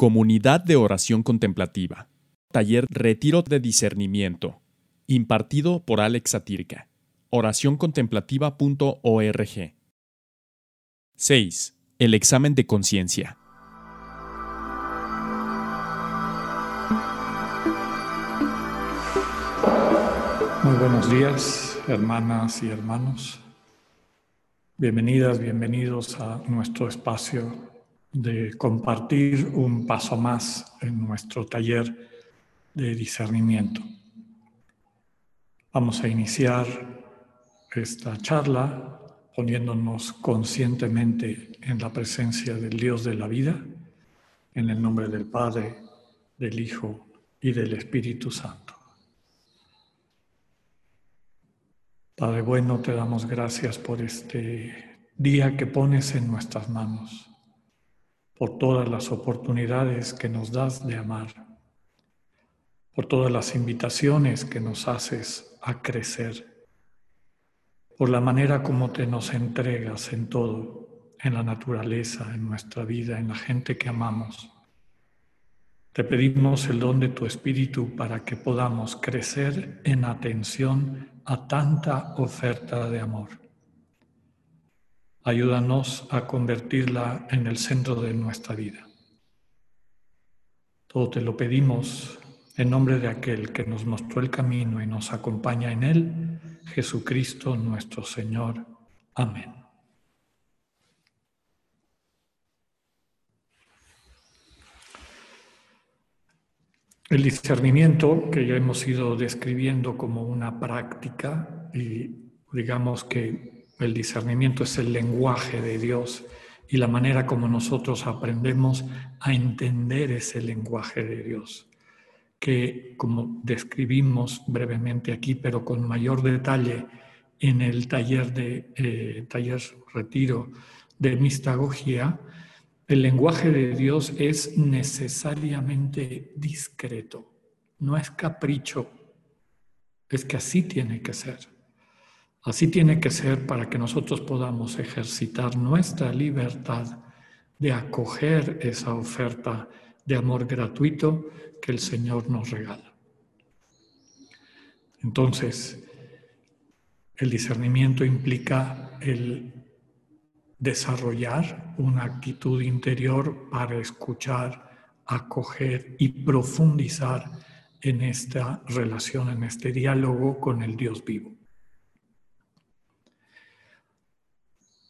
Comunidad de Oración Contemplativa. Taller Retiro de Discernimiento. Impartido por Alex Satirka. Oracioncontemplativa.org. 6. El examen de conciencia. Muy buenos días, hermanas y hermanos. Bienvenidas, bienvenidos a nuestro espacio de compartir un paso más en nuestro taller de discernimiento. Vamos a iniciar esta charla poniéndonos conscientemente en la presencia del Dios de la vida, en el nombre del Padre, del Hijo y del Espíritu Santo. Padre bueno, te damos gracias por este día que pones en nuestras manos por todas las oportunidades que nos das de amar, por todas las invitaciones que nos haces a crecer, por la manera como te nos entregas en todo, en la naturaleza, en nuestra vida, en la gente que amamos. Te pedimos el don de tu Espíritu para que podamos crecer en atención a tanta oferta de amor. Ayúdanos a convertirla en el centro de nuestra vida. Todo te lo pedimos en nombre de aquel que nos mostró el camino y nos acompaña en él, Jesucristo nuestro Señor. Amén. El discernimiento que ya hemos ido describiendo como una práctica y digamos que el discernimiento es el lenguaje de Dios y la manera como nosotros aprendemos a entender ese lenguaje de Dios, que como describimos brevemente aquí, pero con mayor detalle en el taller de eh, taller retiro de mistagogía, el lenguaje de Dios es necesariamente discreto, no es capricho, es que así tiene que ser. Así tiene que ser para que nosotros podamos ejercitar nuestra libertad de acoger esa oferta de amor gratuito que el Señor nos regala. Entonces, el discernimiento implica el desarrollar una actitud interior para escuchar, acoger y profundizar en esta relación, en este diálogo con el Dios vivo.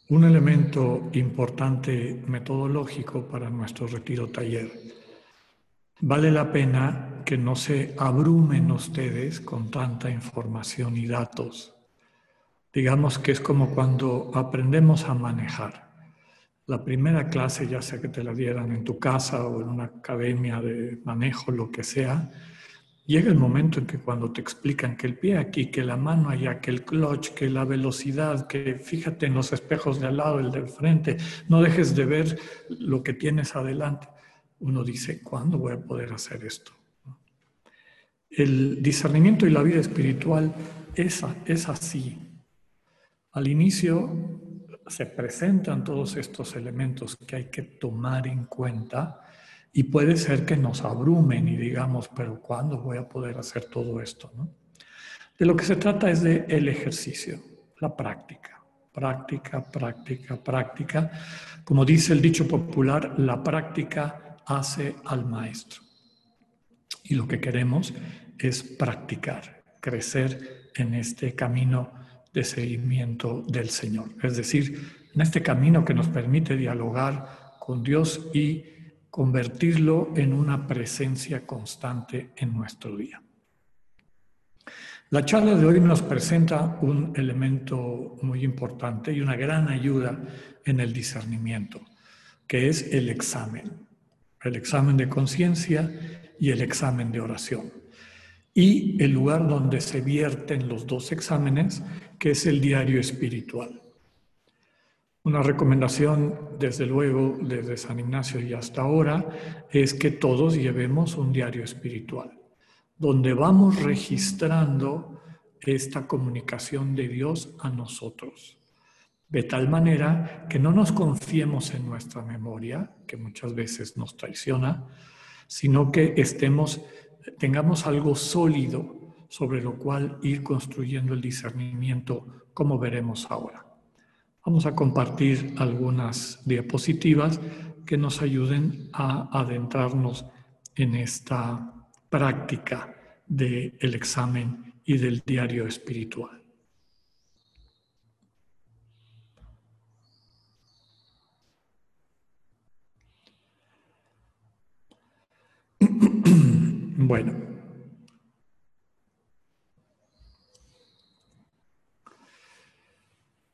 Un elemento importante metodológico para nuestro retiro taller. Vale la pena que no se abrumen ustedes con tanta información y datos. Digamos que es como cuando aprendemos a manejar. La primera clase, ya sea que te la dieran en tu casa o en una academia de manejo, lo que sea, Llega el momento en que cuando te explican que el pie aquí, que la mano allá, que el clutch, que la velocidad, que fíjate en los espejos de al lado, el del frente, no dejes de ver lo que tienes adelante. Uno dice, ¿cuándo voy a poder hacer esto? El discernimiento y la vida espiritual es, es así. Al inicio se presentan todos estos elementos que hay que tomar en cuenta y puede ser que nos abrumen y digamos, pero ¿cuándo voy a poder hacer todo esto? De lo que se trata es de el ejercicio, la práctica, práctica, práctica, práctica. Como dice el dicho popular, la práctica hace al maestro. Y lo que queremos es practicar, crecer en este camino de seguimiento del Señor. Es decir, en este camino que nos permite dialogar con Dios y convertirlo en una presencia constante en nuestro día. La charla de hoy nos presenta un elemento muy importante y una gran ayuda en el discernimiento, que es el examen, el examen de conciencia y el examen de oración. Y el lugar donde se vierten los dos exámenes, que es el diario espiritual. Una recomendación, desde luego, desde San Ignacio y hasta ahora, es que todos llevemos un diario espiritual, donde vamos registrando esta comunicación de Dios a nosotros. de tal manera que no nos confiemos en nuestra memoria, que muchas veces nos traiciona, sino que estemos, tengamos algo sólido sobre lo cual ir construyendo el discernimiento, como veremos ahora. Vamos a compartir algunas diapositivas que nos ayuden a adentrarnos en esta práctica del examen y del diario espiritual. Bueno.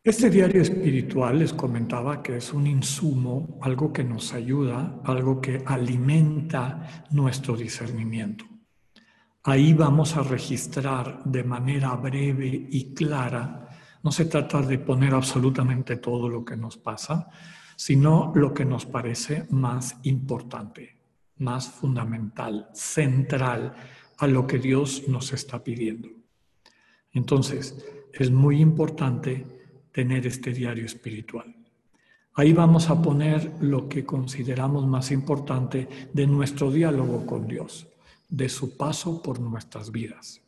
Este diario espiritual les comentaba que es un insumo, algo que nos ayuda, algo que alimenta nuestro discernimiento. Ahí vamos a registrar de manera breve y clara, no se trata de poner absolutamente todo lo que nos pasa, sino lo que nos parece más importante más fundamental, central a lo que Dios nos está pidiendo. Entonces, es muy importante tener este diario espiritual. Ahí vamos a poner lo que consideramos más importante de nuestro diálogo con Dios, de su paso por nuestras vidas.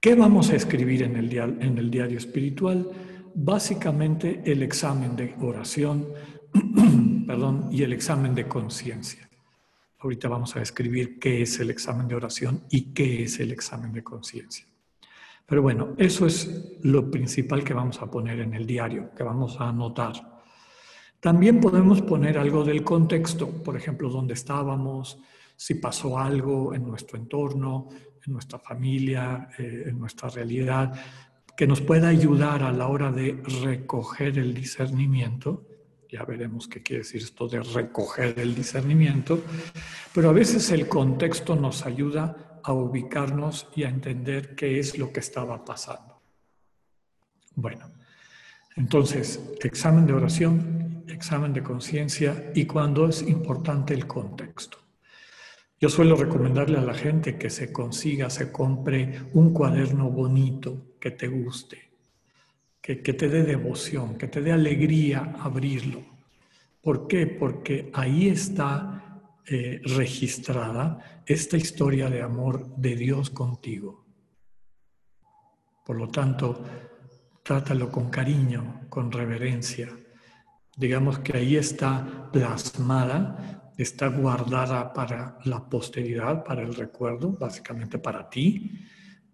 ¿Qué vamos a escribir en el, diario, espiritual? Básicamente el examen de oración perdón, y el examen de conciencia. Ahorita vamos a describir qué es el examen de oración y qué es el examen de conciencia. Pero bueno, eso es lo principal que vamos a poner en el diario, que vamos a anotar. También podemos poner algo del contexto, por ejemplo, dónde estábamos, si pasó algo en nuestro entorno, en nuestra familia, eh, en nuestra realidad, que nos pueda ayudar a la hora de recoger el discernimiento ya veremos qué quiere decir esto de recoger el discernimiento, pero a veces el contexto nos ayuda a ubicarnos y a entender qué es lo que estaba pasando. Bueno, entonces, examen de oración, examen de conciencia y cuando es importante el contexto. Yo suelo recomendarle a la gente que se consiga, se compre un cuaderno bonito que te guste, que, te dé devoción, que te dé alegría abrirlo. ¿Por qué? Porque ahí está eh, registrada esta historia de amor de Dios contigo. Por lo tanto, trátalo con cariño, con reverencia. Digamos que ahí está plasmada, está guardada para la posteridad, para el recuerdo, básicamente para ti,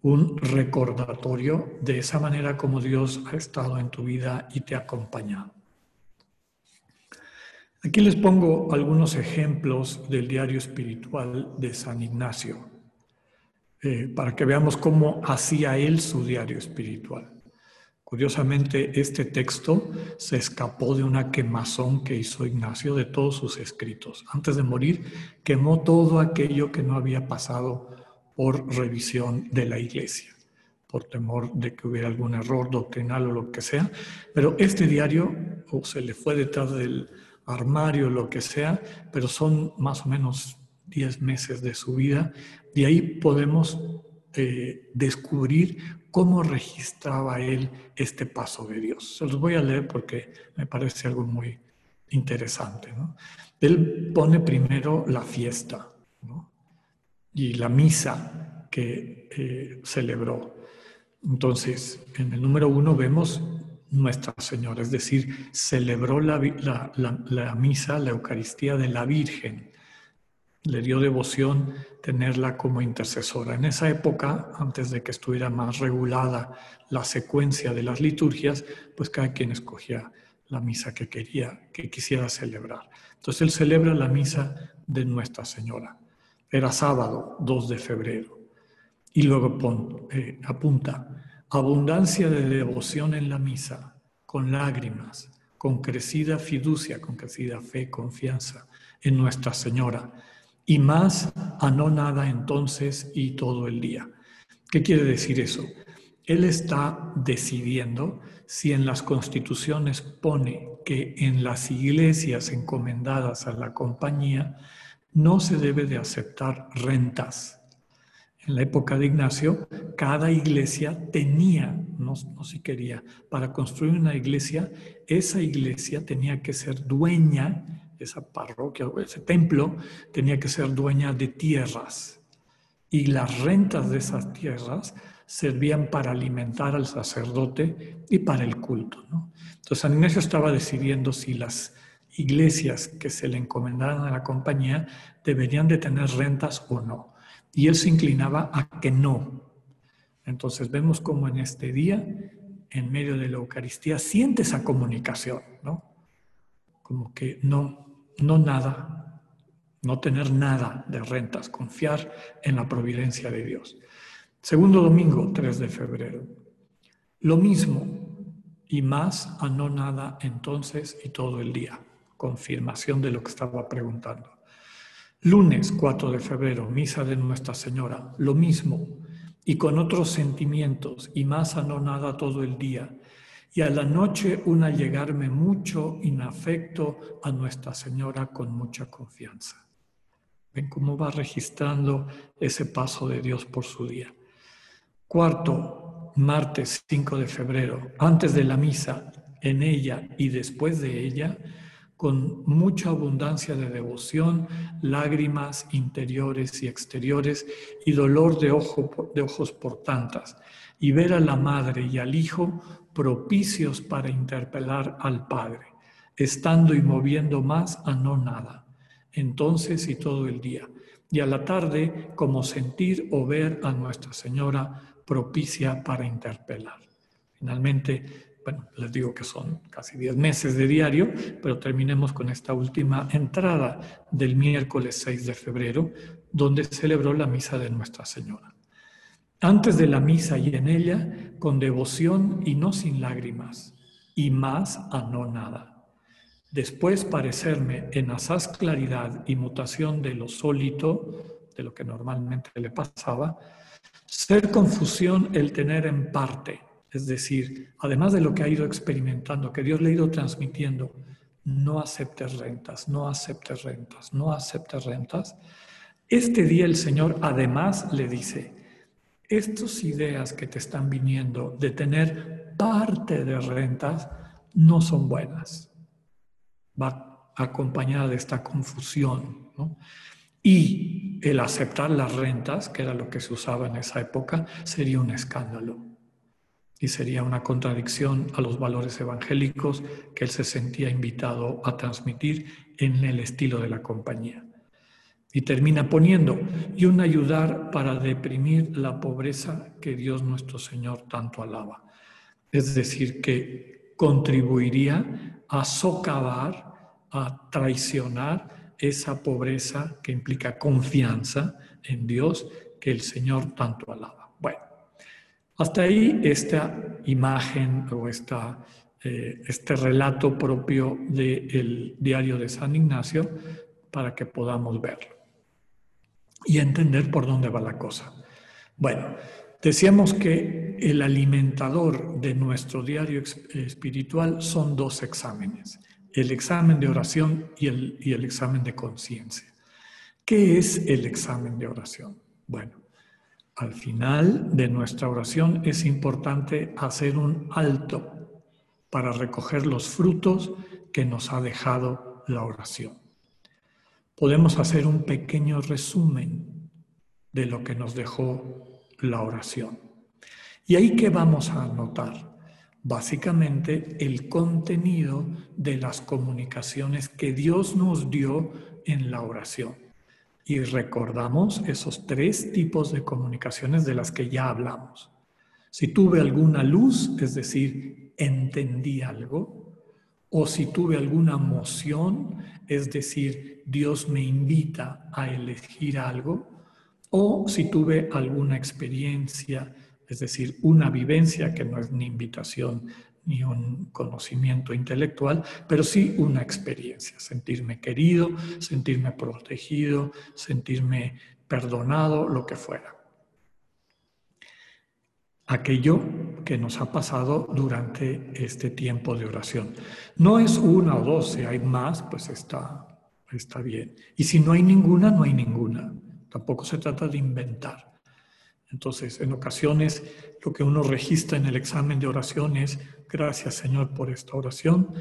un recordatorio de esa manera como Dios ha estado en tu vida y te ha acompañado. Aquí les pongo algunos ejemplos del diario espiritual de San Ignacio, eh, para que veamos cómo hacía él su diario espiritual. Curiosamente, este texto se escapó de una quemazón que hizo Ignacio de todos sus escritos. Antes de morir, quemó todo aquello que no había pasado por revisión de la iglesia, por temor de que hubiera algún error doctrinal o lo que sea. Pero este diario, o se le fue detrás del armario, lo que sea, pero son más o menos 10 meses de su vida, y ahí podemos eh, descubrir cómo registraba él este paso de Dios. Se los voy a leer porque me parece algo muy interesante. Él pone primero la fiesta, y la misa que eh, celebró. Entonces, en el número uno vemos Nuestra Señora, es decir, celebró la, la, misa, la Eucaristía de la Virgen. Le dio devoción tenerla como intercesora. En esa época, antes de que estuviera más regulada la secuencia de las liturgias, pues cada quien escogía la misa que quería, que quisiera celebrar. Entonces él celebra la misa de Nuestra Señora. Era sábado 2 de febrero. Y luego eh, apunta, abundancia de devoción en la misa, con lágrimas, con crecida fiducia, con crecida fe, confianza en Nuestra Señora. Y más a no nada entonces y todo el día. ¿Qué quiere decir eso? Él está decidiendo si en las constituciones pone que en las iglesias encomendadas a la compañía no se debe de aceptar rentas. En la época de Ignacio, cada iglesia tenía, no, no si quería, para construir una iglesia, esa iglesia tenía que ser dueña, esa parroquia o ese templo tenía que ser dueña de tierras. Y las rentas de esas tierras servían para alimentar al sacerdote y para el culto. Entonces San Ignacio estaba decidiendo si las iglesias que se le encomendaran a la compañía deberían de tener rentas o no. Y él se inclinaba a que no. Entonces vemos cómo en este día, en medio de la Eucaristía, siente esa comunicación, ¿no? Como que no, no nada, no tener nada de rentas, confiar en la providencia de Dios. Segundo domingo, 3 de febrero. Lo mismo y más a no nada entonces y todo el día. Confirmación de lo que estaba preguntando. Lunes 4 de febrero, misa de Nuestra Señora, lo mismo, y con otros sentimientos, y más a no nada todo el día. Y a la noche un allegarme mucho en afecto a Nuestra Señora con mucha confianza. Ven cómo va registrando ese paso de Dios por su día. Cuarto, martes 5 de febrero, antes de la misa, en ella y después de ella, con mucha abundancia de devoción, lágrimas interiores y exteriores y dolor de, ojo, de ojos por tantas, y ver a la madre y al hijo propicios para interpelar al Padre, estando y moviendo más a no nada, entonces y todo el día, y a la tarde como sentir o ver a Nuestra Señora propicia para interpelar. Finalmente, bueno, les digo que son casi 10 meses de diario, pero terminemos con esta última entrada del miércoles 6 de febrero, donde celebró la misa de Nuestra Señora. Antes de la misa y en ella, con devoción y no sin lágrimas, y más a no nada. Después parecerme en asaz claridad y mutación de lo sólito, de lo que normalmente le pasaba, ser confusión el tener en parte, es decir, además de lo que ha ido experimentando, que Dios le ha ido transmitiendo, no aceptes rentas, no aceptes rentas, no aceptes rentas. Este día el Señor además le dice, estas ideas que te están viniendo de tener parte de rentas no son buenas. Va acompañada de esta confusión. Y el aceptar las rentas, que era lo que se usaba en esa época, sería un escándalo y sería una contradicción a los valores evangélicos que él se sentía invitado a transmitir en el estilo de la compañía. Y termina poniendo, y un ayudar para deprimir la pobreza que Dios nuestro Señor tanto alaba. Es decir, que contribuiría a socavar, a traicionar esa pobreza que implica confianza en Dios que el Señor tanto alaba. Hasta ahí esta imagen o esta, eh, este relato propio del diario de San Ignacio para que podamos verlo y entender por dónde va la cosa. Bueno, decíamos que el alimentador de nuestro diario espiritual son dos exámenes, el examen de oración y el, y el examen de conciencia. ¿Qué es el examen de oración? Bueno, al final de nuestra oración es importante hacer un alto para recoger los frutos que nos ha dejado la oración. Podemos hacer un pequeño resumen de lo que nos dejó la oración. ¿Y ahí qué vamos a anotar? Básicamente el contenido de las comunicaciones que Dios nos dio en la oración y recordamos esos tres tipos de comunicaciones de las que ya hablamos. Si tuve alguna luz, es decir, entendí algo, o si tuve alguna emoción, es decir, Dios me invita a elegir algo, o si tuve alguna experiencia, es decir, una vivencia que no es ni invitación ni un conocimiento intelectual, pero sí una experiencia, sentirme querido, sentirme protegido, sentirme perdonado, lo que fuera. Aquello que nos ha pasado durante este tiempo de oración. No es una o dos, si hay más, pues está, está bien. Y si no hay ninguna, no hay ninguna. Tampoco se trata de inventar. Entonces, en ocasiones, lo que uno registra en el examen de oración es, gracias Señor por esta oración,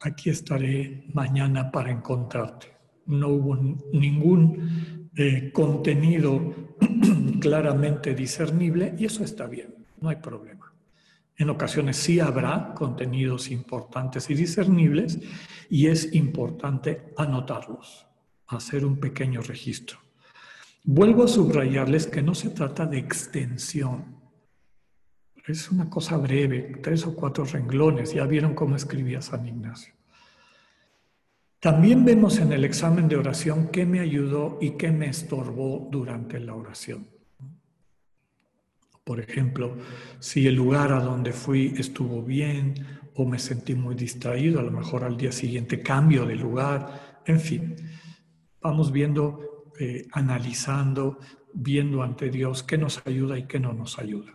aquí estaré mañana para encontrarte. No hubo ningún eh, contenido claramente discernible y eso está bien, no hay problema. En ocasiones sí habrá contenidos importantes y discernibles y es importante anotarlos, hacer un pequeño registro. Vuelvo a subrayarles que no se trata de extensión. Es una cosa breve, tres o cuatro renglones. Ya vieron cómo escribía San Ignacio. También vemos en el examen de oración qué me ayudó y qué me estorbó durante la oración. Por ejemplo, si el lugar a donde fui estuvo bien o me sentí muy distraído, a lo mejor al día siguiente cambio de lugar, en fin, vamos viendo eh, analizando, viendo ante Dios qué nos ayuda y qué no nos ayuda.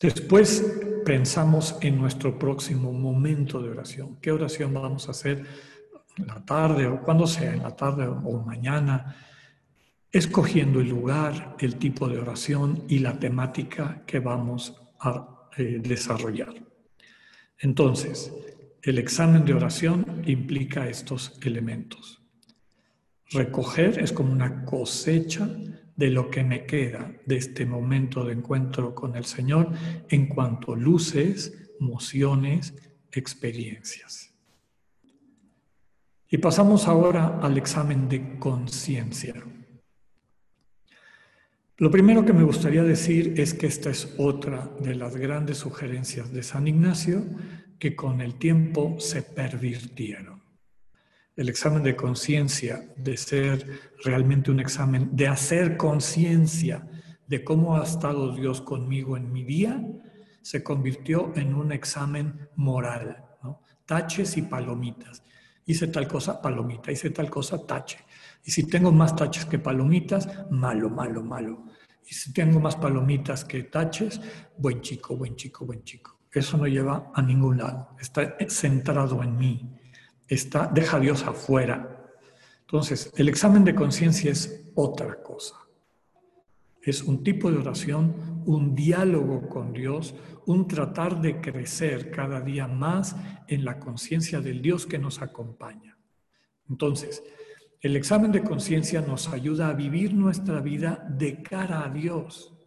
Después pensamos en nuestro próximo momento de oración. ¿Qué oración vamos a hacer en la tarde o cuando sea, en la tarde o mañana? Escogiendo el lugar, el tipo de oración y la temática que vamos a eh, desarrollar. Entonces, el examen de oración implica estos elementos. Recoger es como una cosecha de lo que me queda de este momento de encuentro con el Señor en cuanto a luces, mociones, experiencias. Y pasamos ahora al examen de conciencia. Lo primero que me gustaría decir es que esta es otra de las grandes sugerencias de San Ignacio que con el tiempo se pervirtieron el examen de conciencia, de ser realmente un examen, de hacer conciencia de cómo ha estado Dios conmigo en mi día, se convirtió en un examen moral, taches y palomitas. Hice tal cosa, palomita, hice tal cosa, tache. Y si tengo más taches que palomitas, malo, malo, malo. Y si tengo más palomitas que taches, buen chico, buen chico, buen chico. Eso no lleva a ningún lado. Está centrado en mí está, deja a Dios afuera. Entonces, el examen de conciencia es otra cosa. Es un tipo de oración, un diálogo con Dios, un tratar de crecer cada día más en la conciencia del Dios que nos acompaña. Entonces, el examen de conciencia nos ayuda a vivir nuestra vida de cara a Dios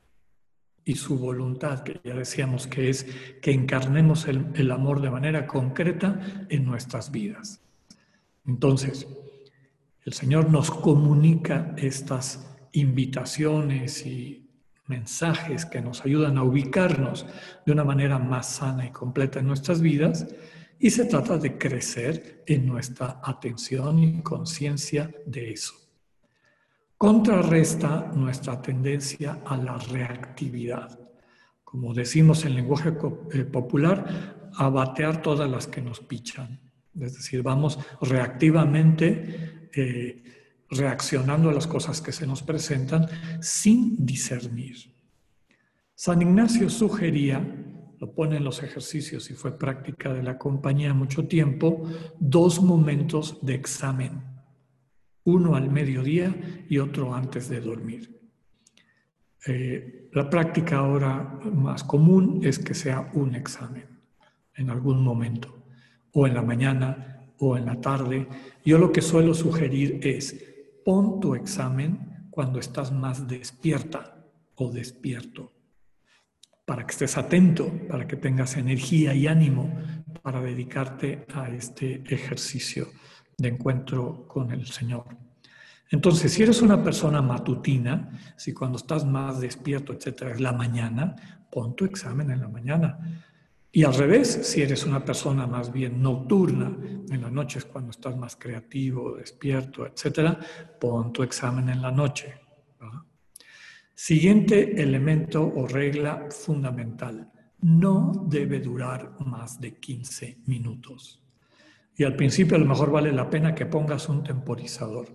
y su voluntad, que ya decíamos que es que encarnemos el, amor de manera concreta en nuestras vidas. Entonces, el Señor nos comunica estas invitaciones y mensajes que nos ayudan a ubicarnos de una manera más sana y completa en nuestras vidas y se trata de crecer en nuestra atención y conciencia de eso contrarresta nuestra tendencia a la reactividad. Como decimos en lenguaje eh, popular, a batear todas las que nos pichan. Es decir, vamos reactivamente eh, reaccionando a las cosas que se nos presentan sin discernir. San Ignacio sugería, lo pone en los ejercicios y fue práctica de la compañía mucho tiempo, dos momentos de examen uno al mediodía y otro antes de dormir. Eh, la práctica ahora más común es que sea un examen en algún momento, o en la mañana o en la tarde. Yo lo que suelo sugerir es, pon tu examen cuando estás más despierta o despierto, para que estés atento, para que tengas energía y ánimo para dedicarte a este ejercicio de encuentro con el Señor. Entonces, si eres una persona matutina, si cuando estás más despierto, etcétera, es la mañana, pon tu examen en la mañana. Y al revés, si eres una persona más bien nocturna, en las noches cuando estás más creativo, despierto, etcétera, pon tu examen en la noche. Siguiente elemento o regla fundamental. No debe durar más de 15 minutos. Y al principio a lo mejor vale la pena que pongas un temporizador,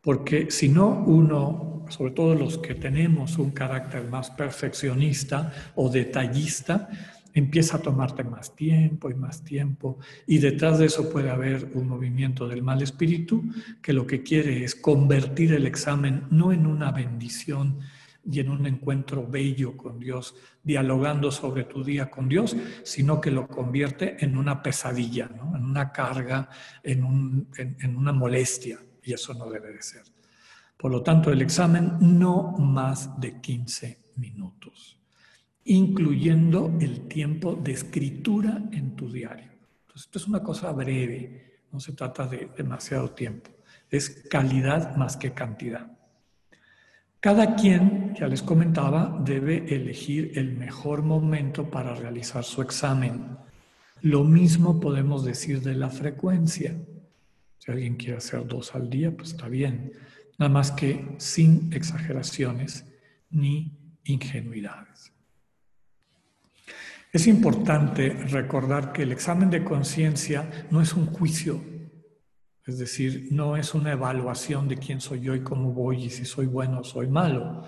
porque si no uno, sobre todo los que tenemos un carácter más perfeccionista o detallista, empieza a tomarte más tiempo y más tiempo. Y detrás de eso puede haber un movimiento del mal espíritu que lo que quiere es convertir el examen no en una bendición y en un encuentro bello con Dios, dialogando sobre tu día con Dios, sino que lo convierte en una pesadilla, en una carga, en, un, en una molestia, y eso no debe de ser. Por lo tanto, el examen no más de 15 minutos, incluyendo el tiempo de escritura en tu diario. Entonces, esto es una cosa breve, no se trata de demasiado tiempo, es calidad más que cantidad. Cada quien, ya les comentaba, debe elegir el mejor momento para realizar su examen. Lo mismo podemos decir de la frecuencia. Si alguien quiere hacer dos al día, pues está bien. Nada más que sin exageraciones ni ingenuidades. Es importante recordar que el examen de conciencia no es un juicio es decir, no es una evaluación de quién soy yo y cómo voy y si soy bueno o soy malo.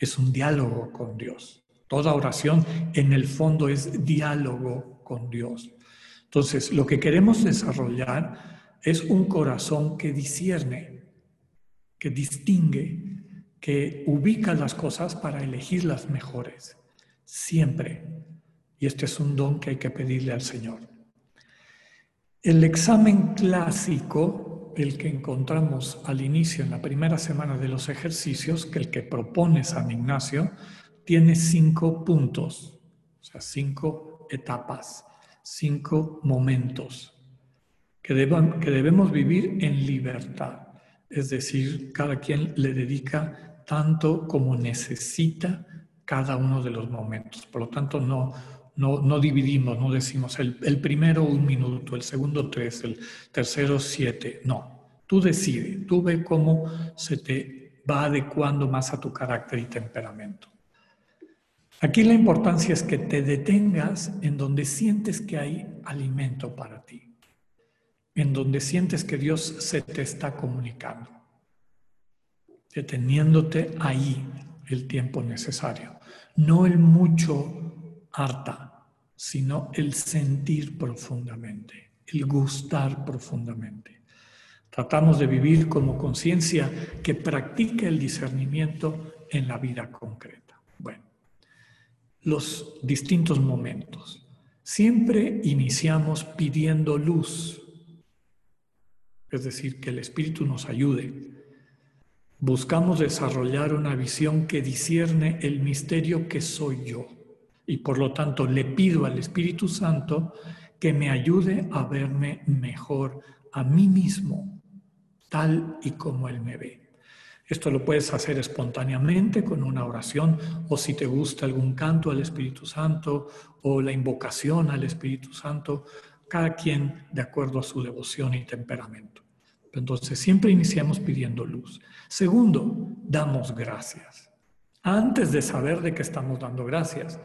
Es un diálogo con Dios. Toda oración en el fondo es diálogo con Dios. Entonces, lo que queremos desarrollar es un corazón que discierne, que distingue, que ubica las cosas para elegir las mejores, siempre. Y este es un don que hay que pedirle al Señor. El examen clásico, el que encontramos al inicio en la primera semana de los ejercicios, que el que propone San Ignacio, tiene cinco puntos, o sea, cinco etapas, cinco momentos que, que debemos vivir en libertad. Es decir, cada quien le dedica tanto como necesita cada uno de los momentos. Por lo tanto, no, no, dividimos, no decimos el, el, primero un minuto, el segundo tres, el tercero siete. No, tú decides, tú ve cómo se te va adecuando más a tu carácter y temperamento. Aquí la importancia es que te detengas en donde sientes que hay alimento para ti, en donde sientes que Dios se te está comunicando, deteniéndote ahí el tiempo necesario, no el mucho harta, sino el sentir profundamente, el gustar profundamente. Tratamos de vivir como conciencia que practica el discernimiento en la vida concreta. Bueno, los distintos momentos. Siempre iniciamos pidiendo luz, es decir, que el Espíritu nos ayude. Buscamos desarrollar una visión que discierne el misterio que soy yo y por lo tanto le pido al Espíritu Santo que me ayude a verme mejor a mí mismo, tal y como Él me ve. Esto lo puedes hacer espontáneamente con una oración o si te gusta algún canto al Espíritu Santo o la invocación al Espíritu Santo, cada quien de acuerdo a su devoción y temperamento. Entonces siempre iniciamos pidiendo luz. Segundo, damos gracias. Antes de saber de qué estamos dando gracias,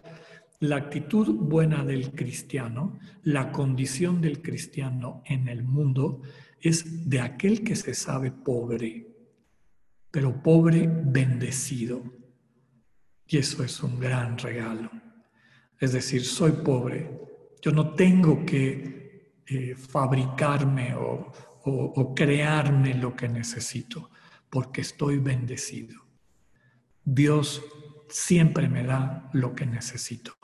la actitud buena del cristiano, la condición del cristiano en el mundo es de aquel que se sabe pobre, pero pobre bendecido. Y eso es un gran regalo. Es decir, soy pobre. Yo no tengo que eh, fabricarme o, o crearme lo que necesito, porque estoy bendecido. Dios siempre me da lo que necesito.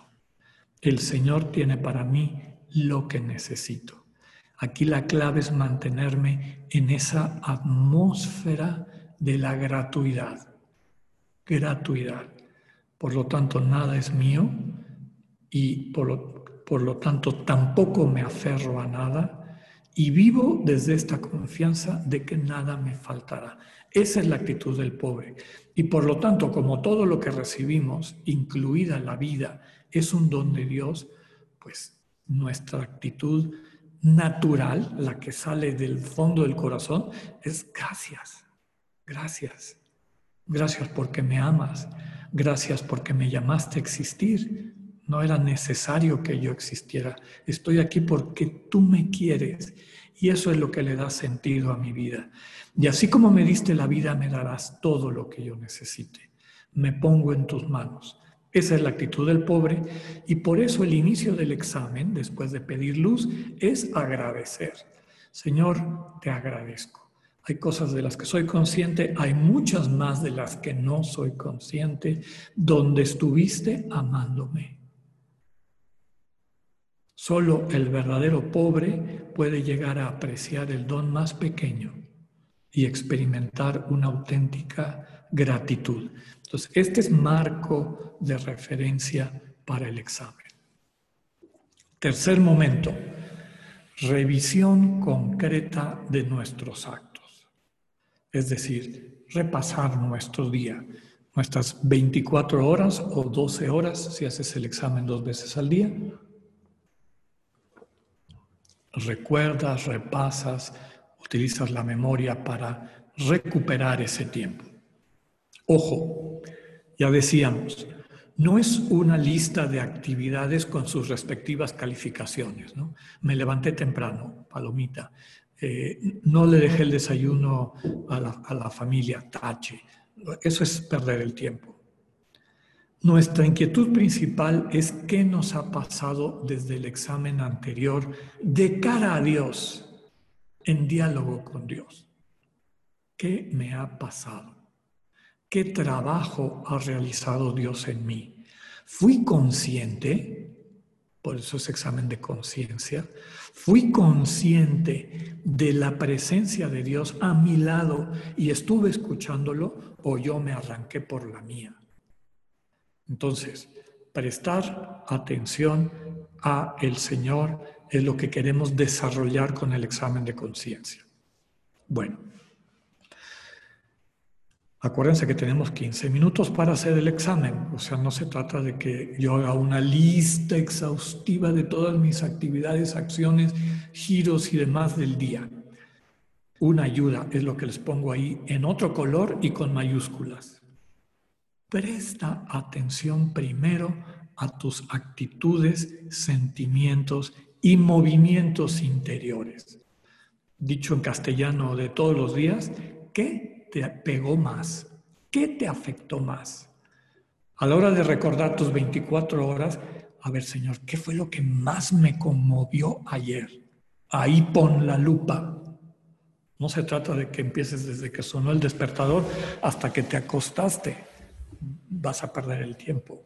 El Señor tiene para mí lo que necesito. Aquí la clave es mantenerme en esa atmósfera de la gratuidad. Gratuidad. Por lo tanto, nada es mío y por lo, por lo tanto tampoco me aferro a nada y vivo desde esta confianza de que nada me faltará. Esa es la actitud del pobre. Y por lo tanto, como todo lo que recibimos, incluida la vida, es un don de Dios, pues nuestra actitud natural, la que sale del fondo del corazón, es gracias, gracias, gracias porque me amas, gracias porque me llamaste a existir. No era necesario que yo existiera. Estoy aquí porque tú me quieres. Y eso es lo que le da sentido a mi vida. Y así como me diste la vida, me darás todo lo que yo necesite. Me pongo en tus manos. Esa es la actitud del pobre y por eso el inicio del examen, después de pedir luz, es agradecer. Señor, te agradezco. Hay cosas de las que soy consciente, hay muchas más de las que no soy consciente, donde estuviste amándome. Solo el verdadero pobre puede llegar a apreciar el don más pequeño y experimentar una auténtica gratitud. Entonces, este es marco de referencia para el examen. Tercer momento, revisión concreta de nuestros actos. Es decir, repasar nuestro día, nuestras 24 horas o 12 horas, si haces el examen dos veces al día. Recuerdas, repasas, utilizas la memoria para recuperar ese tiempo. Ojo, ya decíamos, no es una lista de actividades con sus respectivas calificaciones. ¿no? Me levanté temprano, palomita. Eh, no le dejé el desayuno a la, a la familia, tache. Eso es perder el tiempo. Nuestra inquietud principal es qué nos ha pasado desde el examen anterior de cara a Dios, en diálogo con Dios. ¿Qué me ha pasado? ¿Qué trabajo ha realizado Dios en mí? ¿Fui consciente? Por eso es examen de conciencia. ¿Fui consciente de la presencia de Dios a mi lado y estuve escuchándolo o yo me arranqué por la mía? Entonces, prestar atención a el Señor es lo que queremos desarrollar con el examen de conciencia. Bueno, acuérdense que tenemos 15 minutos para hacer el examen, o sea, no se trata de que yo haga una lista exhaustiva de todas mis actividades, acciones, giros y demás del día. Una ayuda es lo que les pongo ahí en otro color y con mayúsculas. Presta atención primero a tus actitudes, sentimientos y movimientos interiores. Dicho en castellano de todos los días, ¿qué te pegó más? ¿Qué te afectó más? A la hora de recordar tus 24 horas, a ver, Señor, ¿qué fue lo que más me conmovió ayer? Ahí pon la lupa. No se trata de que empieces desde que sonó el despertador hasta que te acostaste. Vas a perder el tiempo.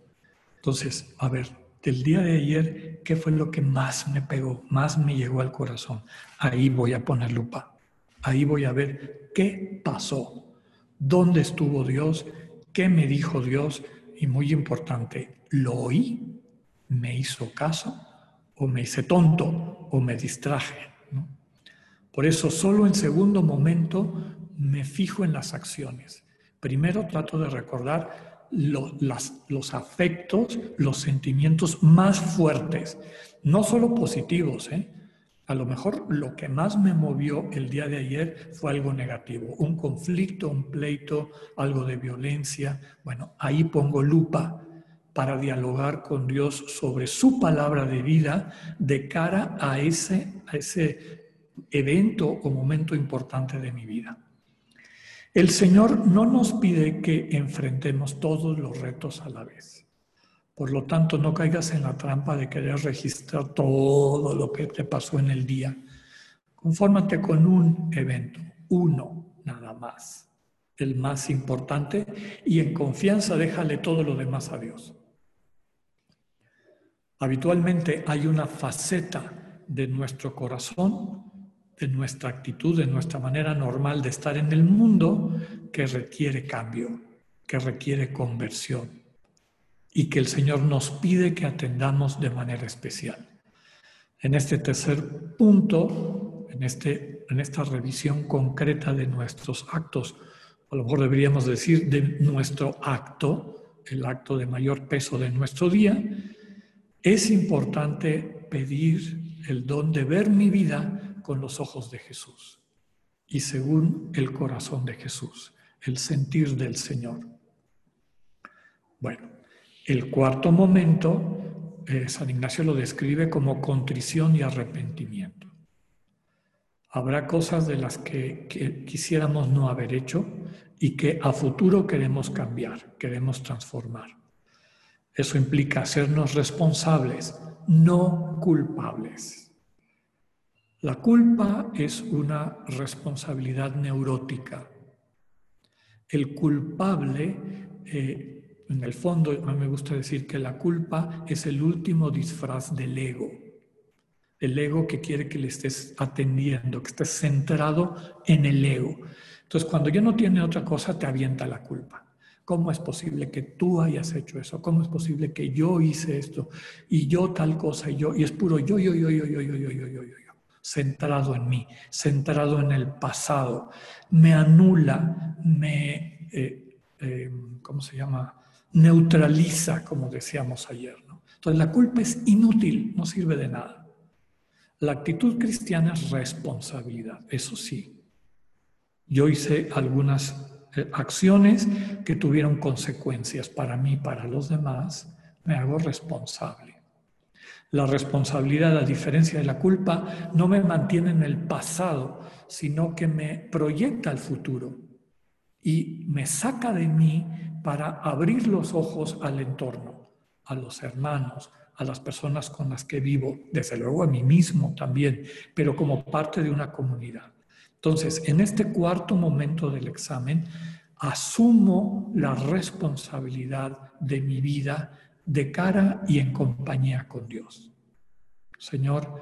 Entonces, a ver, del día de ayer, ¿qué fue lo que más me pegó, más me llegó al corazón? Ahí voy a poner lupa. Ahí voy a ver qué pasó, dónde estuvo Dios, qué me dijo Dios y muy importante, ¿lo oí? ¿Me hizo caso? ¿O me hice tonto? ¿O me distraje? Por eso solo en segundo momento me fijo en las acciones. Primero trato de recordar los afectos, los sentimientos más fuertes, no solo positivos. ¿eh? A lo mejor lo que más me movió el día de ayer fue algo negativo, un conflicto, un pleito, algo de violencia. Bueno, ahí pongo lupa para dialogar con Dios sobre su palabra de vida de cara a ese, a ese evento o momento importante de mi vida. El Señor no nos pide que enfrentemos todos los retos a la vez. Por lo tanto, no caigas en la trampa de querer registrar todo lo que te pasó en el día. Confórmate con un evento, uno nada más, el más importante, y en confianza déjale todo lo demás a Dios. Habitualmente hay una faceta de nuestro corazón de nuestra actitud, de nuestra manera normal de estar en el mundo que requiere cambio, que requiere conversión y que el Señor nos pide que atendamos de manera especial. En este tercer punto, en, este, en esta revisión concreta de nuestros actos, a lo mejor deberíamos decir de nuestro acto, el acto de mayor peso de nuestro día, es importante pedir el don de ver mi vida con los ojos de Jesús y según el corazón de Jesús, el sentir del Señor. Bueno, el cuarto momento, eh, San Ignacio lo describe como contrición y arrepentimiento. Habrá cosas de las que, quisiéramos no haber hecho y que a futuro queremos cambiar, queremos transformar. Eso implica hacernos responsables, no culpables. La culpa es una responsabilidad neurótica. El culpable, eh, en el fondo, a mí me gusta decir que la culpa es el último disfraz del ego. El ego que quiere que le estés atendiendo, que estés centrado en el ego. Entonces, cuando ya no tiene otra cosa, te avienta la culpa. ¿Cómo es posible que tú hayas hecho eso? ¿Cómo es posible que yo hice esto? Y yo tal cosa, y yo, y es puro yo, yo, yo, yo, yo, yo, yo, yo, yo, yo, centrado en mí, centrado en el pasado. Me anula, me, ¿cómo se llama? Neutraliza, como decíamos ayer. ¿no? Entonces, la culpa es inútil, no sirve de nada. La actitud cristiana es responsabilidad, eso sí, yo hice algunas eh, acciones que tuvieron consecuencias para mí, para los demás, me hago responsable. La responsabilidad, a diferencia de la culpa, no me mantiene en el pasado, sino que me proyecta al futuro y me saca de mí para abrir los ojos al entorno, a los hermanos, a las personas con las que vivo, desde luego a mí mismo también, pero como parte de una comunidad. Entonces, en este cuarto momento del examen, asumo la responsabilidad de mi vida de cara y en compañía con Dios. Señor,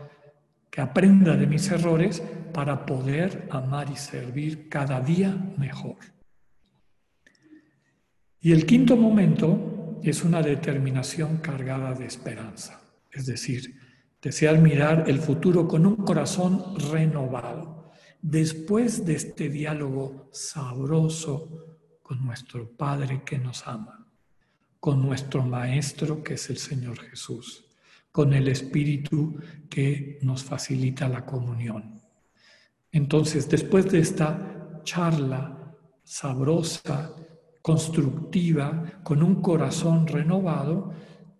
que aprenda de mis errores para poder amar y servir cada día mejor. Y el quinto momento es una determinación cargada de esperanza, es decir, desear mirar el futuro con un corazón renovado después de este diálogo sabroso con nuestro Padre que nos ama, con nuestro Maestro que es el Señor Jesús, con el Espíritu que nos facilita la comunión. Entonces, después de esta charla sabrosa, constructiva, con un corazón renovado,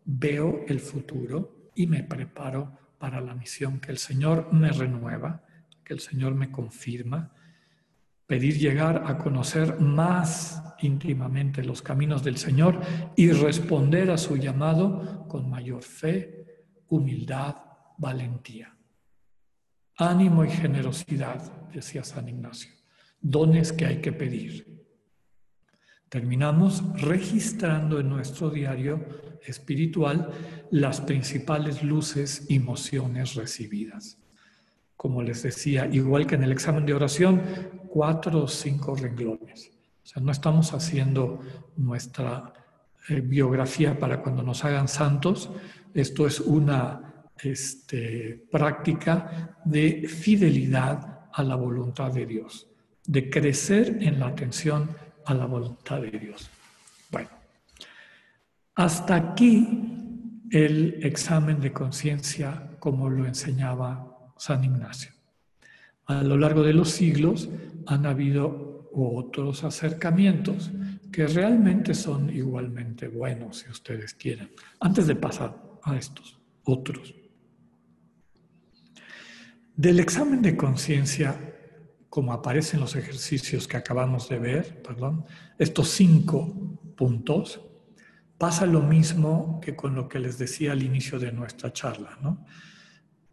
veo el futuro y me preparo para la misión que el Señor me renueva que el Señor me confirma, pedir llegar a conocer más íntimamente los caminos del Señor y responder a su llamado con mayor fe, humildad, valentía. Ánimo y generosidad, decía San Ignacio, dones que hay que pedir. Terminamos registrando en nuestro diario espiritual las principales luces y mociones recibidas como les decía, igual que en el examen de oración, cuatro o cinco renglones. O sea, no estamos haciendo nuestra eh, biografía para cuando nos hagan santos. Esto es una este, práctica de fidelidad a la voluntad de Dios, de crecer en la atención a la voluntad de Dios. Bueno, hasta aquí el examen de conciencia como lo enseñaba San Ignacio. A lo largo de los siglos han habido otros acercamientos que realmente son igualmente buenos, si ustedes quieren, antes de pasar a estos otros. Del examen de conciencia, como aparecen los ejercicios que acabamos de ver, perdón, estos cinco puntos, pasa lo mismo que con lo que les decía al inicio de nuestra charla, ¿no?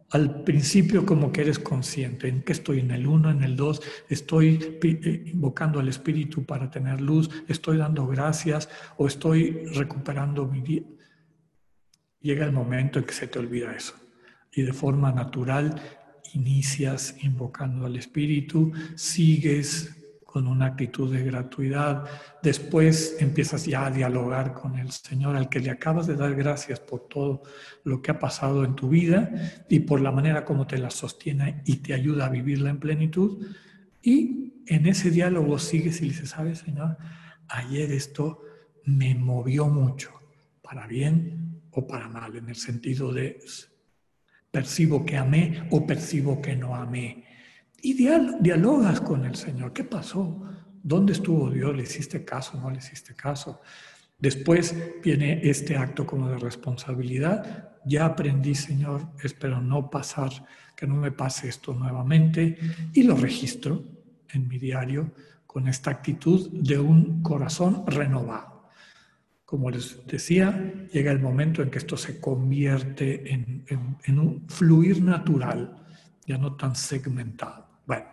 al principio como que eres consciente en que estoy en el uno, en el dos, estoy eh, invocando al Espíritu para tener luz, estoy dando gracias o estoy recuperando mi vida. Llega el momento en que se te olvida eso. Y de forma natural inicias invocando al Espíritu, sigues con una actitud de gratuidad. Después empiezas ya a dialogar con el Señor al que le acabas de dar gracias por todo lo que ha pasado en tu vida y por la manera como te la sostiene y te ayuda a vivirla en plenitud. Y en ese diálogo sigues y le dices, ¿sabes, Señor? Ayer esto me movió mucho, para bien o para mal, en el sentido de percibo que amé o percibo que no amé y dialogas con el Señor. ¿Qué pasó? ¿Dónde estuvo Dios? ¿Le hiciste caso? ¿No le hiciste caso? Después viene este acto como de responsabilidad. Ya aprendí, Señor, espero no pasar, que no me pase esto nuevamente. Y lo registro en mi diario con esta actitud de un corazón renovado. Como les decía, llega el momento en que esto se convierte en un fluir natural ya no tan segmentado. Bueno,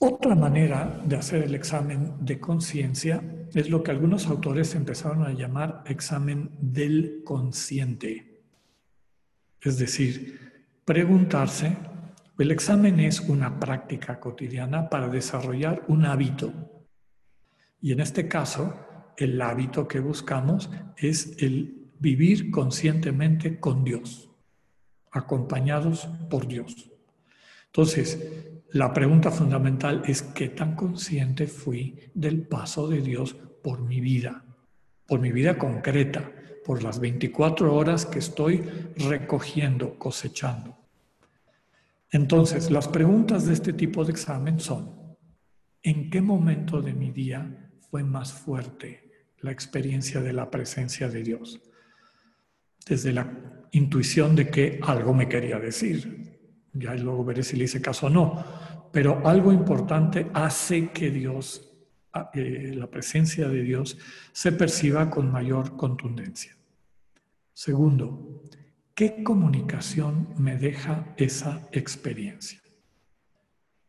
otra manera de hacer el examen de conciencia es lo que algunos autores empezaron a llamar examen del consciente. Es decir, preguntarse, el examen es una práctica cotidiana para desarrollar un hábito. Y en este caso, el hábito que buscamos es el vivir conscientemente con Dios, acompañados por Dios. Entonces, la pregunta fundamental es qué tan consciente fui del paso de Dios por mi vida, por mi vida concreta, por las 24 horas que estoy recogiendo, cosechando. Entonces, las preguntas de este tipo de examen son, ¿en qué momento de mi día fue más fuerte la experiencia de la presencia de Dios? Desde la intuición de que algo me quería decir. Ya luego veré si le hice caso o no. Pero algo importante hace que Dios, ah, eh, la presencia de Dios, se perciba con mayor contundencia. Segundo, ¿Qué comunicación me deja esa experiencia?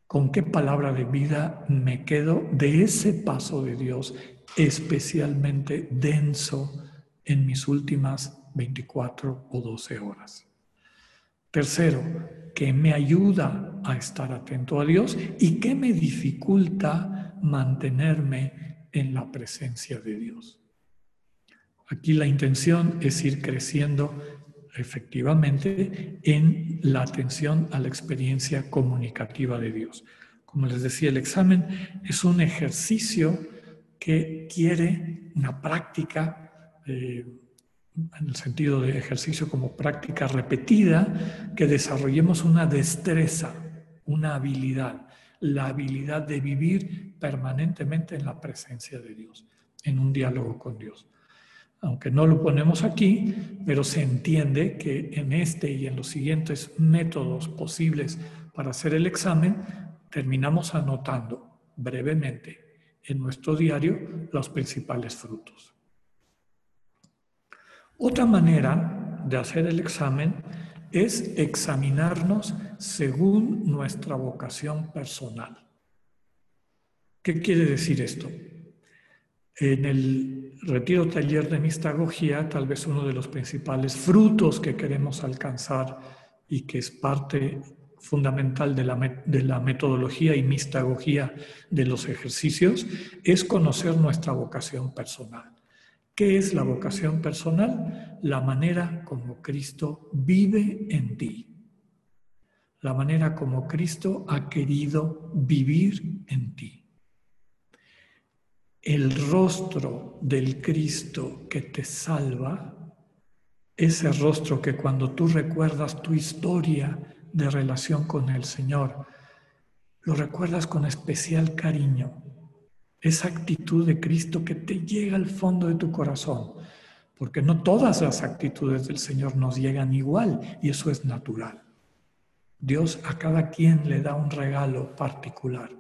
¿Con qué palabra de vida me quedo de ese paso de Dios especialmente denso en mis últimas 24 o 12 horas? Tercero, ¿qué me ayuda a estar atento a Dios y qué me dificulta mantenerme en la presencia de Dios. Aquí la intención es ir creciendo efectivamente en la atención a la experiencia comunicativa de Dios. Como les decía, el examen es un ejercicio que quiere una práctica, eh, en el sentido de ejercicio como práctica repetida, que desarrollemos una destreza, una habilidad, la habilidad de vivir permanentemente en la presencia de Dios, en un diálogo con Dios. Aunque no lo ponemos aquí, pero se entiende que en este y en los siguientes métodos posibles para hacer el examen, terminamos anotando brevemente en nuestro diario los principales frutos. Otra manera de hacer el examen es examinarnos según nuestra vocación personal. ¿Qué quiere decir esto? En el retiro taller de mistagogía, tal vez uno de los principales frutos que queremos alcanzar y que es parte fundamental de la, de la metodología y mistagogía de los ejercicios, es conocer nuestra vocación personal. ¿Qué es la vocación personal? La manera como Cristo vive en ti. La manera como Cristo ha querido vivir en ti el rostro del Cristo que te salva, ese rostro que cuando tú recuerdas tu historia de relación con el Señor, lo recuerdas con especial cariño, esa actitud de Cristo que te llega al fondo de tu corazón, porque no todas las actitudes del Señor nos llegan igual y eso es natural. Dios a cada quien le da un regalo particular.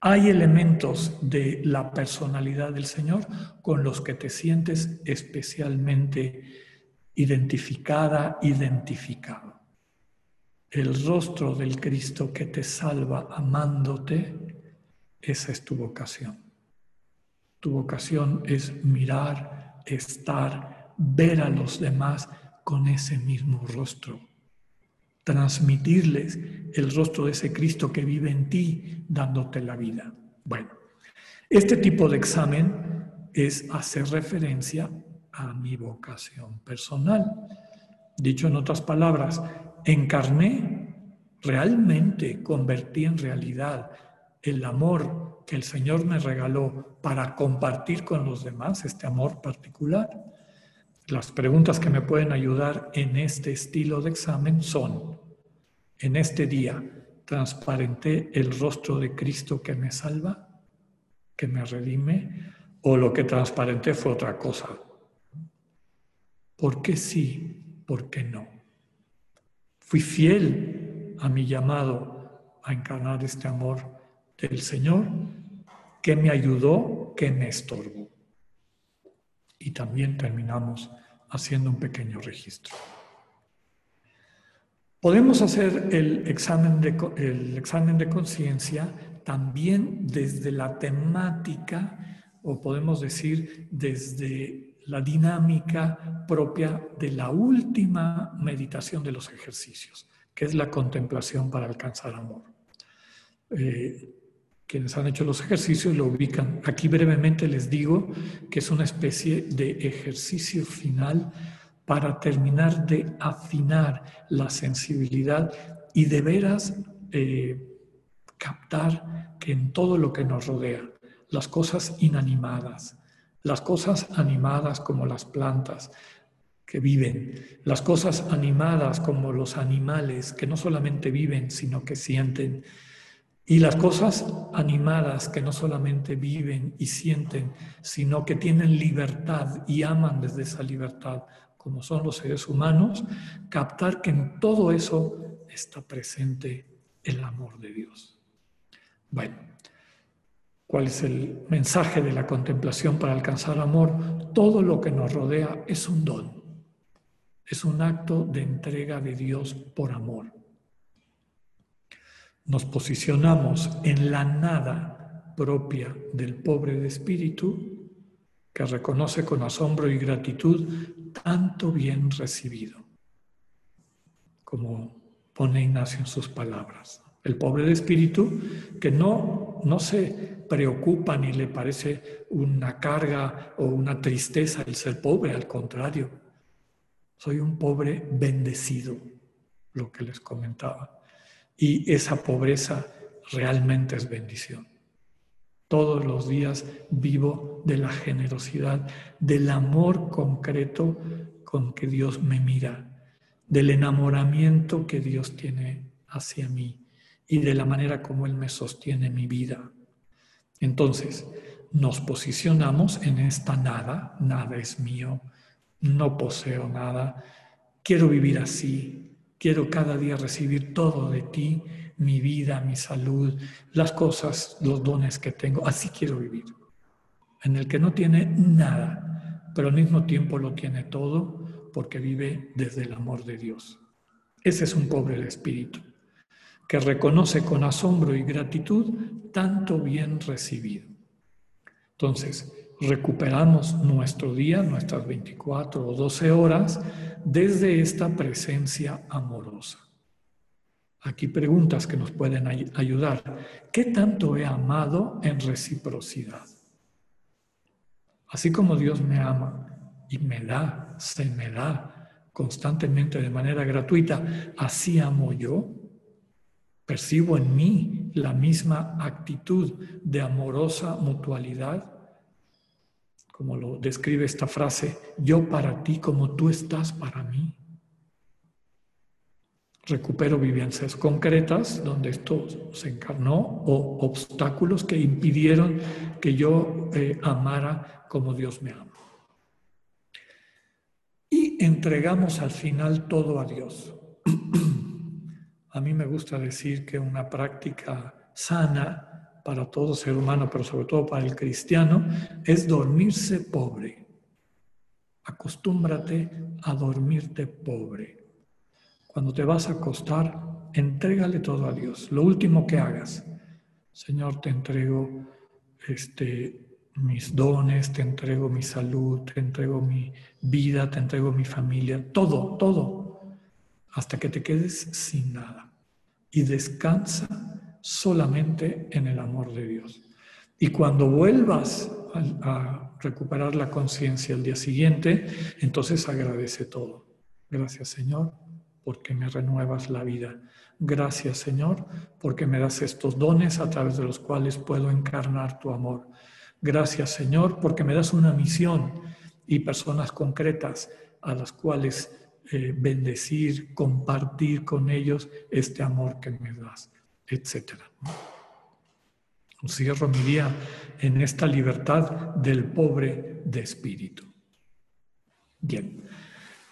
Hay elementos de la personalidad del Señor con los que te sientes especialmente identificada, identificado. El rostro del Cristo que te salva amándote, esa es tu vocación. Tu vocación es mirar, estar, ver a los demás con ese mismo rostro transmitirles el rostro de ese Cristo que vive en ti, dándote la vida. Bueno, este tipo de examen es hacer referencia a mi vocación personal. Dicho en otras palabras, encarné, realmente convertí en realidad el amor que el Señor me regaló para compartir con los demás, este amor particular. Las preguntas que me pueden ayudar en este estilo de examen son, en este día, ¿transparenté el rostro de Cristo que me salva, que me redime, o lo que transparenté fue otra cosa? ¿Por qué sí? ¿Por qué no? Fui fiel a mi llamado a encarnar este amor del Señor, que me ayudó, que me estorbó. Y también terminamos haciendo un pequeño registro. Podemos hacer el examen de, el examen de conciencia también desde la temática, o podemos decir desde la dinámica propia de la última meditación de los ejercicios, que es la contemplación para alcanzar amor. Eh, quienes han hecho los ejercicios lo ubican. Aquí brevemente les digo que es una especie de ejercicio final para terminar de afinar la sensibilidad y de veras eh, captar que en todo lo que nos rodea, las cosas inanimadas, las cosas animadas como las plantas que viven, las cosas animadas como los animales que no solamente viven, sino que sienten, y las cosas animadas que no solamente viven y sienten, sino que tienen libertad y aman desde esa libertad, como son los seres humanos, captar que en todo eso está presente el amor de Dios. Bueno, ¿cuál es el mensaje de la contemplación para alcanzar amor? Todo lo que nos rodea es un don, es un acto de entrega de Dios por amor nos posicionamos en la nada propia del pobre de espíritu que reconoce con asombro y gratitud tanto bien recibido, como pone Ignacio en sus palabras. El pobre de espíritu que no, no se preocupa ni le parece una carga o una tristeza el ser pobre, al contrario, soy un pobre bendecido, lo que les comentaba. Y esa pobreza realmente es bendición. Todos los días vivo de la generosidad, del amor concreto con que Dios me mira, del enamoramiento que Dios tiene hacia mí y de la manera como Él me sostiene mi vida. Entonces, nos posicionamos en esta nada, nada es mío, no poseo nada, quiero vivir así, Quiero cada día recibir todo de ti, mi vida, mi salud, las cosas, los dones que tengo. Así quiero vivir. En el que no tiene nada, pero al mismo tiempo lo tiene todo porque vive desde el amor de Dios. Ese es un pobre espíritu, que reconoce con asombro y gratitud tanto bien recibido. Entonces, recuperamos nuestro día, nuestras 24 o 12 horas, desde esta presencia amorosa. Aquí preguntas que nos pueden ayudar. ¿Qué tanto he amado en reciprocidad? Así como Dios me ama y me da, se me da constantemente de manera gratuita, así amo yo. Percibo en mí la misma actitud de amorosa mutualidad como lo describe esta frase, yo para ti como tú estás para mí. Recupero vivencias concretas donde esto se encarnó o obstáculos que impidieron que yo eh, amara como Dios me ama. Y entregamos al final todo a Dios. a mí me gusta decir que una práctica sana para todo ser humano, pero sobre todo para el cristiano, es dormirse pobre. Acostúmbrate a dormirte pobre. Cuando te vas a acostar, entrégale todo a Dios. Lo último que hagas, Señor, te entrego este, mis dones, te entrego mi salud, te entrego mi vida, te entrego mi familia, todo, todo, hasta que te quedes sin nada. Y descansa solamente en el amor de Dios. Y cuando vuelvas a, recuperar la conciencia el día siguiente, entonces agradece todo. Gracias Señor porque me renuevas la vida. Gracias Señor porque me das estos dones a través de los cuales puedo encarnar tu amor. Gracias Señor porque me das una misión y personas concretas a las cuales eh, bendecir, compartir con ellos este amor que me das etc. Cierro mi día en esta libertad del pobre de espíritu. Bien,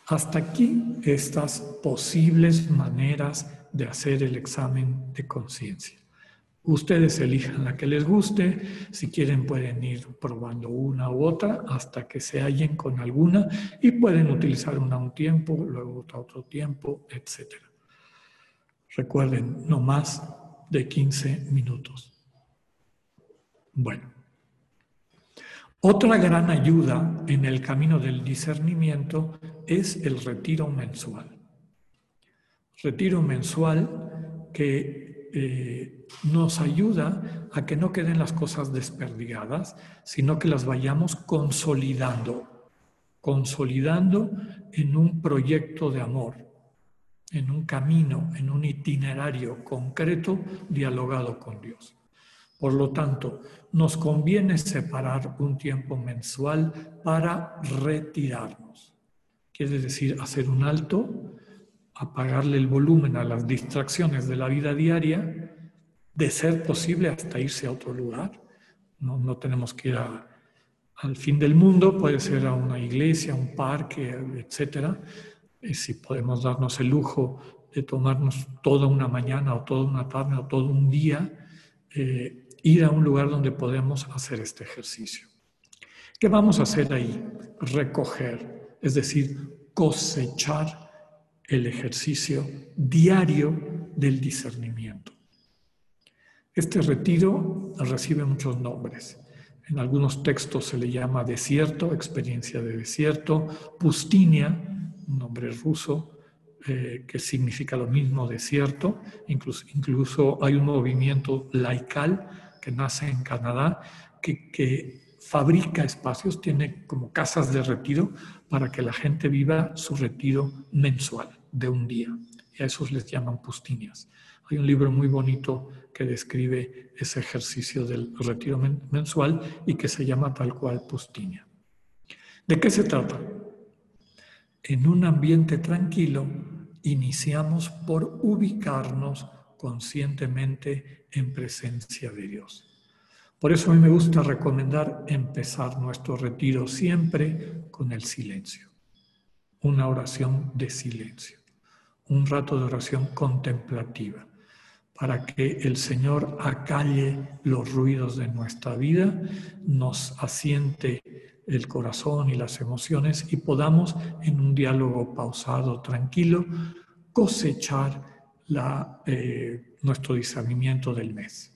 hasta aquí estas posibles maneras de hacer el examen de conciencia. Ustedes elijan la que les guste, si quieren pueden ir probando una u otra hasta que se hallen con alguna y pueden utilizar una un tiempo, luego otra otro tiempo, etcétera. Recuerden, no más de 15 minutos. Bueno, otra gran ayuda en el camino del discernimiento es el retiro mensual. Retiro mensual que eh, nos ayuda a que no queden las cosas desperdigadas, sino que las vayamos consolidando, consolidando en un proyecto de amor, en un camino, en un itinerario concreto dialogado con Dios. Por lo tanto, nos conviene separar un tiempo mensual para retirarnos. Quiere decir, hacer un alto, apagarle el volumen a las distracciones de la vida diaria, de ser posible hasta irse a otro lugar. No, tenemos que ir al fin del mundo, puede ser a una iglesia, un parque, etc. Si podemos darnos el lujo de tomarnos toda una mañana o toda una tarde o todo un día, eh, ir a un lugar donde podemos hacer este ejercicio. ¿Qué vamos a hacer ahí? Recoger, es decir, cosechar el ejercicio diario del discernimiento. Este retiro recibe muchos nombres. En algunos textos se le llama desierto, experiencia de desierto, pustinia, un nombre ruso eh, que significa lo mismo desierto. Incluso, incluso hay un movimiento laical que nace en Canadá, que, fabrica espacios, tiene como casas de retiro para que la gente viva su retiro mensual de un día. Y a esos les llaman pustinias. Hay un libro muy bonito que describe ese ejercicio del retiro mensual y que se llama tal cual pustinia. ¿De qué se trata? En un ambiente tranquilo iniciamos por ubicarnos conscientemente en presencia de Dios. Por eso a mí me gusta recomendar empezar nuestro retiro siempre con el silencio, una oración de silencio, un rato de oración contemplativa, para que el Señor acalle los ruidos de nuestra vida, nos asiente el corazón y las emociones y podamos en un diálogo pausado, tranquilo, cosechar eh, nuestro discernimiento del mes.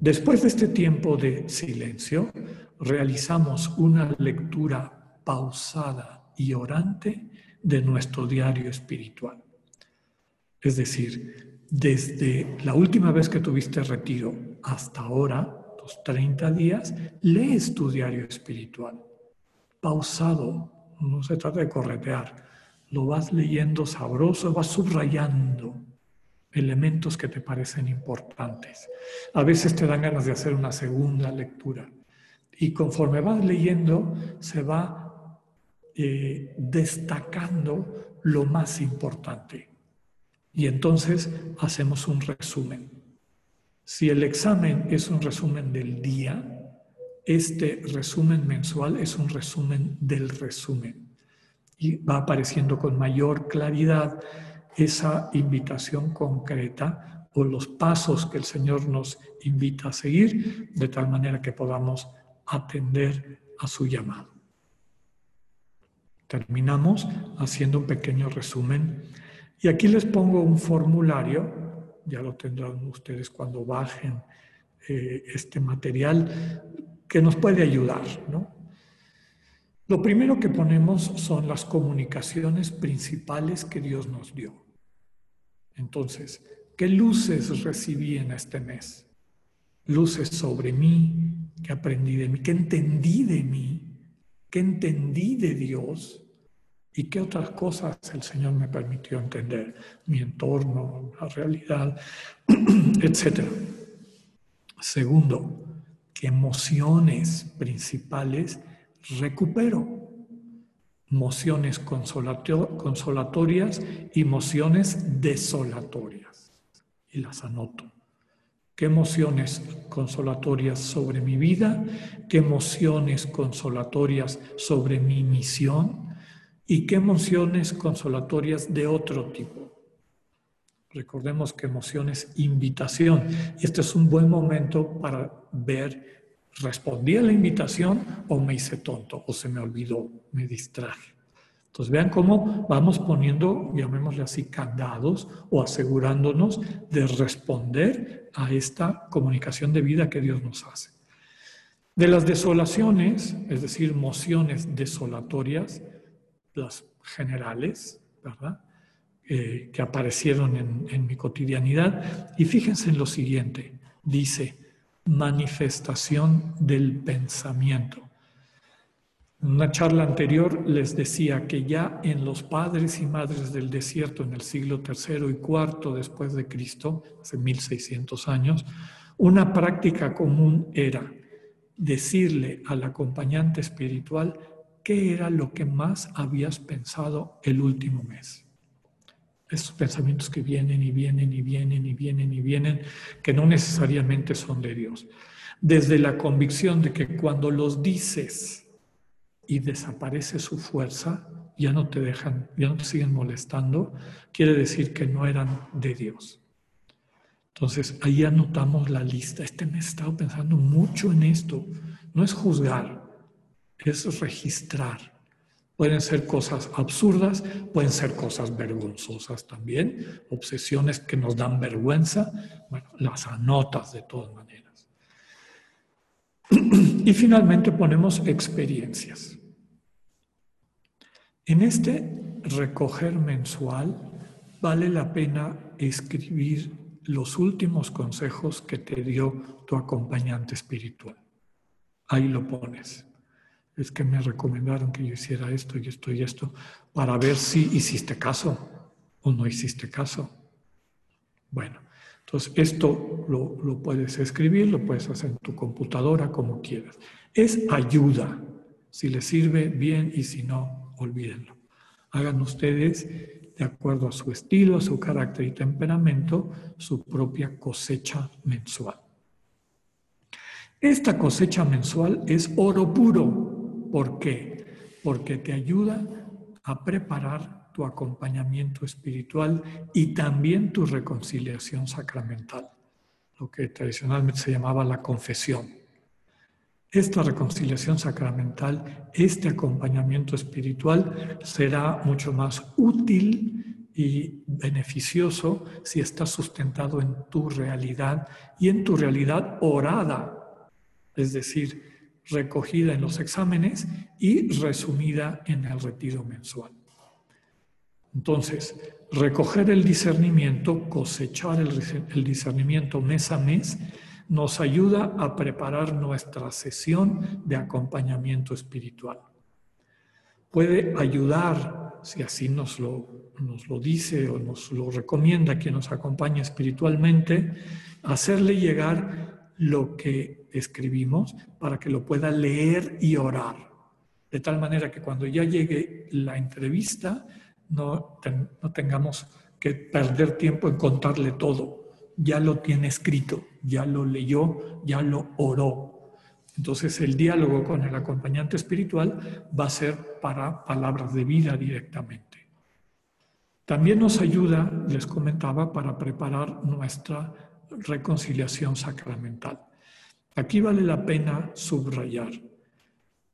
Después de este tiempo de silencio, realizamos una lectura pausada y orante de nuestro diario espiritual. Es decir, desde la última vez que tuviste retiro hasta ahora, los 30 días, lees tu diario espiritual. Pausado, no se trata de corretear, lo vas leyendo sabroso, vas subrayando elementos que te parecen importantes. A veces te dan ganas de hacer una segunda lectura y conforme vas leyendo se va eh, destacando lo más importante. Y entonces hacemos un resumen. Si el examen es un resumen del día, este resumen mensual es un resumen del resumen y va apareciendo con mayor claridad esa invitación concreta o los pasos que el Señor nos invita a seguir, de tal manera que podamos atender a su llamado. Terminamos haciendo un pequeño resumen y aquí les pongo un formulario, ya lo tendrán ustedes cuando bajen eh, este material, que nos puede ayudar, ¿no? Lo primero que ponemos son las comunicaciones principales que Dios nos dio. Entonces, ¿qué luces recibí en este mes? Luces sobre mí, que aprendí de mí, que entendí de mí, que entendí de Dios y qué otras cosas el Señor me permitió entender, mi entorno, la realidad, etc. Segundo, qué emociones principales recupero. Mociones consolatorias y mociones desolatorias. Y las anoto. ¿Qué emociones consolatorias sobre mi vida? ¿Qué emociones consolatorias sobre mi misión? ¿Y qué emociones consolatorias de otro tipo? Recordemos que emociones invitación. Y este es un buen momento para ver ¿Respondí a la invitación o me hice tonto o se me olvidó, me distraje? Entonces vean cómo vamos poniendo, llamémosle así, candados o asegurándonos de responder a esta comunicación de vida que Dios nos hace. De las desolaciones, es decir, mociones desolatorias, las generales, ¿verdad? Eh, que aparecieron en, en mi cotidianidad. Y fíjense en lo siguiente, dice, manifestación del pensamiento. En una charla anterior les decía que ya en los padres y madres del desierto en el siglo III y IV después de Cristo, hace 1600 años, una práctica común era decirle al acompañante espiritual qué era lo que más habías pensado el último mes. Estos pensamientos que vienen y vienen y vienen y vienen y vienen, que no necesariamente son de Dios. Desde la convicción de que cuando los dices y desaparece su fuerza, ya no te dejan, ya no te siguen molestando, quiere decir que no eran de Dios. Entonces, ahí anotamos la lista. Este mes he estado pensando mucho en esto. No es juzgar, es registrar. Pueden ser cosas absurdas, pueden ser cosas vergonzosas también, obsesiones que nos dan vergüenza. Bueno, las anotas de todas maneras. Y finalmente ponemos experiencias. En este recoger mensual vale la pena escribir los últimos consejos que te dio tu acompañante espiritual. Ahí lo pones. Es que me recomendaron que yo hiciera esto y esto y esto para ver si hiciste caso o no hiciste caso. Bueno, entonces esto lo, lo puedes escribir, lo puedes hacer en tu computadora como quieras. Es ayuda. Si le sirve bien y si no, olvídenlo. Hagan ustedes de acuerdo a su estilo, a su carácter y temperamento, su propia cosecha mensual. Esta cosecha mensual es oro puro. ¿Por qué? Porque te ayuda a preparar tu acompañamiento espiritual y también tu reconciliación sacramental, lo que tradicionalmente se llamaba la confesión. Esta reconciliación sacramental, este acompañamiento espiritual será mucho más útil y beneficioso si está sustentado en tu realidad y en tu realidad orada, es decir, recogida en los exámenes y resumida en el retiro mensual. Entonces, recoger el discernimiento, cosechar el, discernimiento mes a mes, nos ayuda a preparar nuestra sesión de acompañamiento espiritual. Puede ayudar, si así nos lo, nos lo dice o nos lo recomienda quien nos acompaña espiritualmente, hacerle llegar lo que escribimos para que lo pueda leer y orar. De tal manera que cuando ya llegue la entrevista no, no tengamos que perder tiempo en contarle todo, ya lo tiene escrito, ya lo leyó, ya lo oró. Entonces el diálogo con el acompañante espiritual va a ser para palabras de vida directamente. También nos ayuda, les comentaba, para preparar nuestra reconciliación sacramental. Aquí vale la pena subrayar.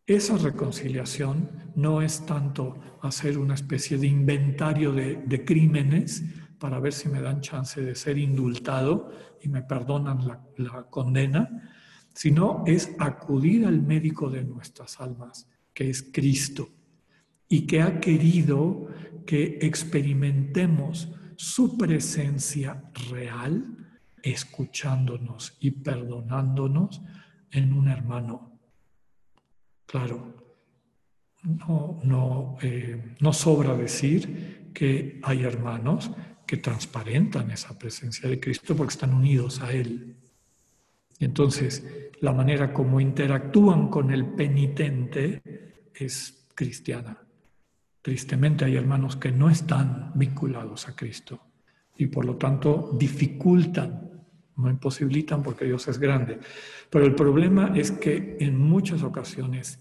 Esa reconciliación no es tanto hacer una especie de inventario de, crímenes, para ver si me dan chance de ser indultado y me perdonan la, condena, sino es acudir al médico de nuestras almas, que es Cristo, y que ha querido que experimentemos su presencia real, escuchándonos y perdonándonos en un hermano. Claro, no, no, eh, no sobra decir que hay hermanos que transparentan esa presencia de Cristo porque están unidos a Él. Entonces, la manera como interactúan con el penitente es cristiana. Tristemente hay hermanos que no están vinculados a Cristo y por lo tanto dificultan, no imposibilitan porque Dios es grande. Pero el problema es que en muchas ocasiones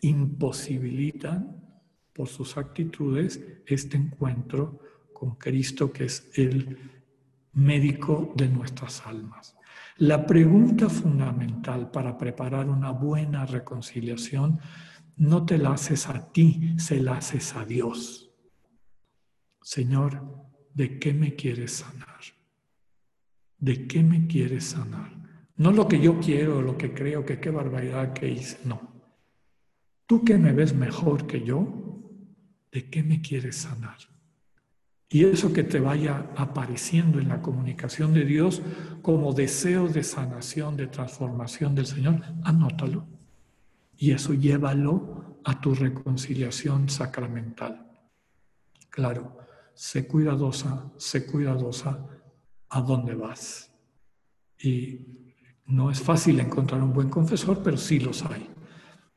imposibilitan por sus actitudes este encuentro con Cristo, que es el médico de nuestras almas. La pregunta fundamental para preparar una buena reconciliación no te la haces a ti, se la haces a Dios. Señor, ¿de qué me quieres sanar? ¿De qué me quieres sanar? No lo que yo quiero, lo que creo, que qué barbaridad que hice, no. Tú que me ves mejor que yo, ¿de qué me quieres sanar? Y eso que te vaya apareciendo en la comunicación de Dios como deseo de sanación, de transformación del Señor, anótalo. Y eso llévalo a tu reconciliación sacramental. Claro, sé cuidadosa, sé cuidadosa a dónde vas. Y no es fácil encontrar un buen confesor, pero sí los hay.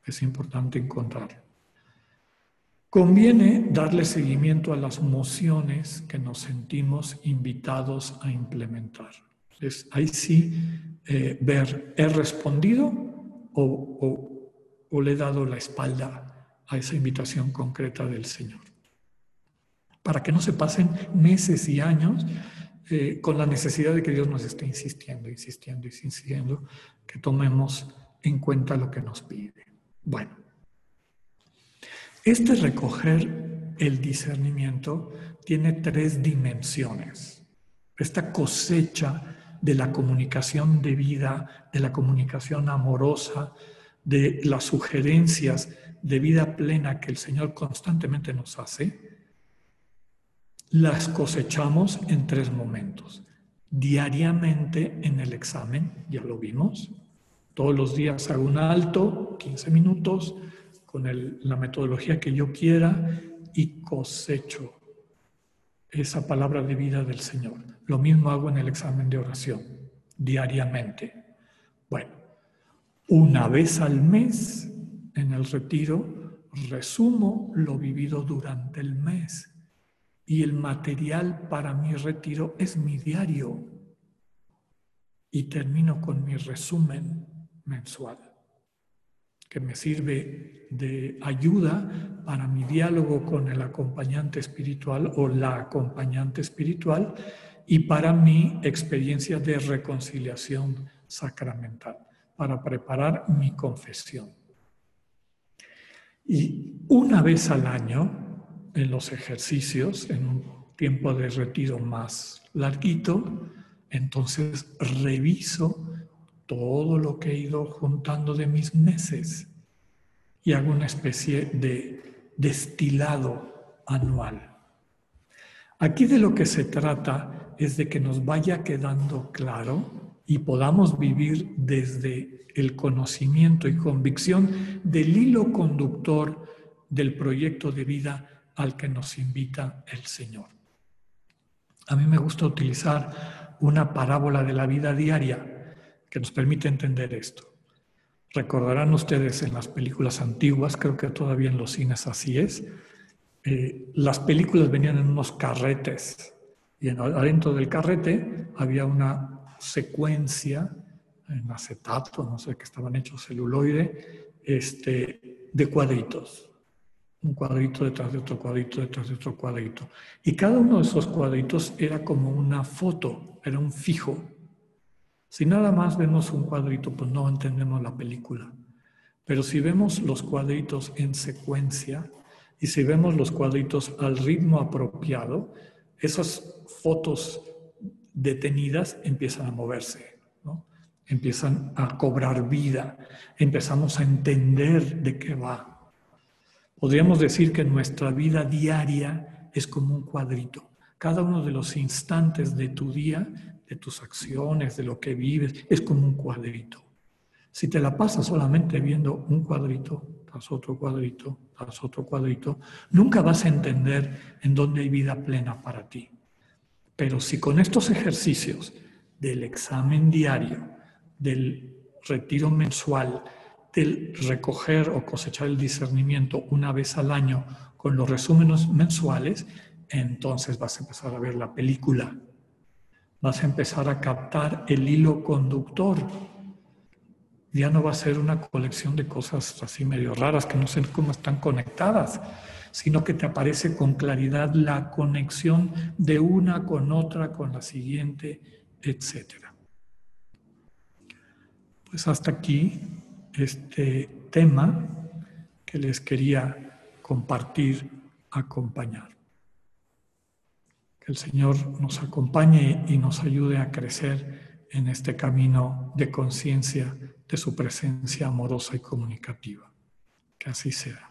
Es importante encontrarlo. Conviene darle seguimiento a las mociones que nos sentimos invitados a implementar. Es ahí sí eh, ver, ¿he respondido o, o, le he dado la espalda a esa invitación concreta del Señor? Para que no se pasen meses y años eh, con la necesidad de que Dios nos esté insistiendo, insistiendo, insistiendo, que tomemos en cuenta lo que nos pide. Bueno, este recoger el discernimiento tiene tres dimensiones. Esta cosecha de la comunicación de vida, de la comunicación amorosa, de las sugerencias de vida plena que el Señor constantemente nos hace, las cosechamos en tres momentos. Diariamente en el examen, ya lo vimos. Todos los días hago un alto, 15 minutos, con la metodología que yo quiera y cosecho esa palabra de vida del Señor. Lo mismo hago en el examen de oración, diariamente. Bueno, una vez al mes en el retiro resumo lo vivido durante el mes y el material para mi retiro es mi diario y termino con mi resumen mensual que me sirve de ayuda para mi diálogo con el acompañante espiritual o la acompañante espiritual y para mi experiencia de reconciliación sacramental, para preparar mi confesión. Y una vez al año, en los ejercicios, en un tiempo de retiro más larguito, entonces reviso todo lo que he ido juntando de mis meses y hago una especie de destilado anual. Aquí de lo que se trata es de que nos vaya quedando claro y podamos vivir desde el conocimiento y convicción del hilo conductor del proyecto de vida al que nos invita el Señor. A mí me gusta utilizar una parábola de la vida diaria que nos permite entender esto. Recordarán ustedes en las películas antiguas, creo que todavía en los cines así es, eh, las películas venían en unos carretes y adentro del carrete había una secuencia en acetato, no sé qué estaban hechos, celuloide, este, de cuadritos. Un cuadrito detrás de otro cuadrito, detrás de otro cuadrito. Y cada uno de esos cuadritos era como una foto, era un fijo si nada más vemos un cuadrito, pues no entendemos la película. Pero si vemos los cuadritos en secuencia y si vemos los cuadritos al ritmo apropiado, esas fotos detenidas empiezan a moverse, ¿no? empiezan a cobrar vida, empezamos a entender de qué va. Podríamos decir que nuestra vida diaria es como un cuadrito. Cada uno de los instantes de tu día de tus acciones, de lo que vives, es como un cuadrito. Si te la pasas solamente viendo un cuadrito tras otro cuadrito, tras otro cuadrito, nunca vas a entender en dónde hay vida plena para ti. Pero si con estos ejercicios del examen diario, del retiro mensual, del recoger o cosechar el discernimiento una vez al año con los resúmenes mensuales, entonces vas a empezar a ver la película vas a empezar a captar el hilo conductor. Ya no va a ser una colección de cosas así medio raras que no sé cómo están conectadas, sino que te aparece con claridad la conexión de una con otra, con la siguiente, etc. Pues hasta aquí este tema que les quería compartir, acompañar. Que el Señor nos acompañe y nos ayude a crecer en este camino de conciencia de su presencia amorosa y comunicativa. Que así sea.